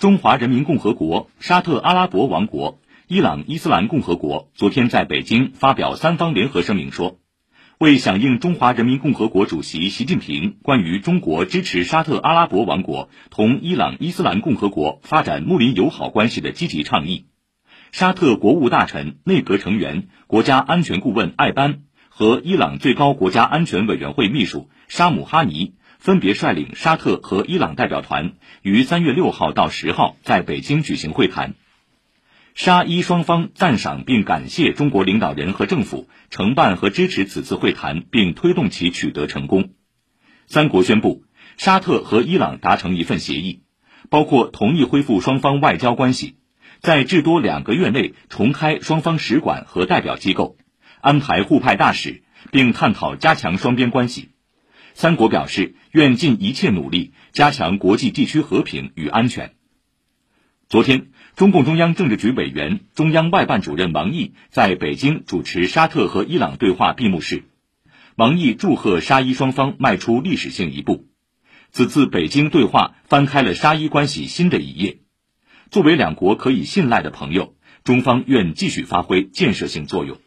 中华人民共和国、沙特阿拉伯王国、伊朗伊斯兰共和国昨天在北京发表三方联合声明说，为响应中华人民共和国主席习近平关于中国支持沙特阿拉伯王国同伊朗伊斯兰共和国发展睦邻友好关系的积极倡议，沙特国务大臣、内阁成员、国家安全顾问艾班和伊朗最高国家安全委员会秘书沙姆哈尼。分别率领沙特和伊朗代表团于三月六号到十号在北京举行会谈。沙伊双方赞赏并感谢中国领导人和政府承办和支持此次会谈，并推动其取得成功。三国宣布，沙特和伊朗达成一份协议，包括同意恢复双方外交关系，在至多两个月内重开双方使馆和代表机构，安排互派大使，并探讨加强双边关系。三国表示愿尽一切努力加强国际地区和平与安全。昨天，中共中央政治局委员、中央外办主任王毅在北京主持沙特和伊朗对话闭幕式。王毅祝贺沙伊双方迈出历史性一步，此次北京对话翻开了沙伊关系新的一页。作为两国可以信赖的朋友，中方愿继续发挥建设性作用。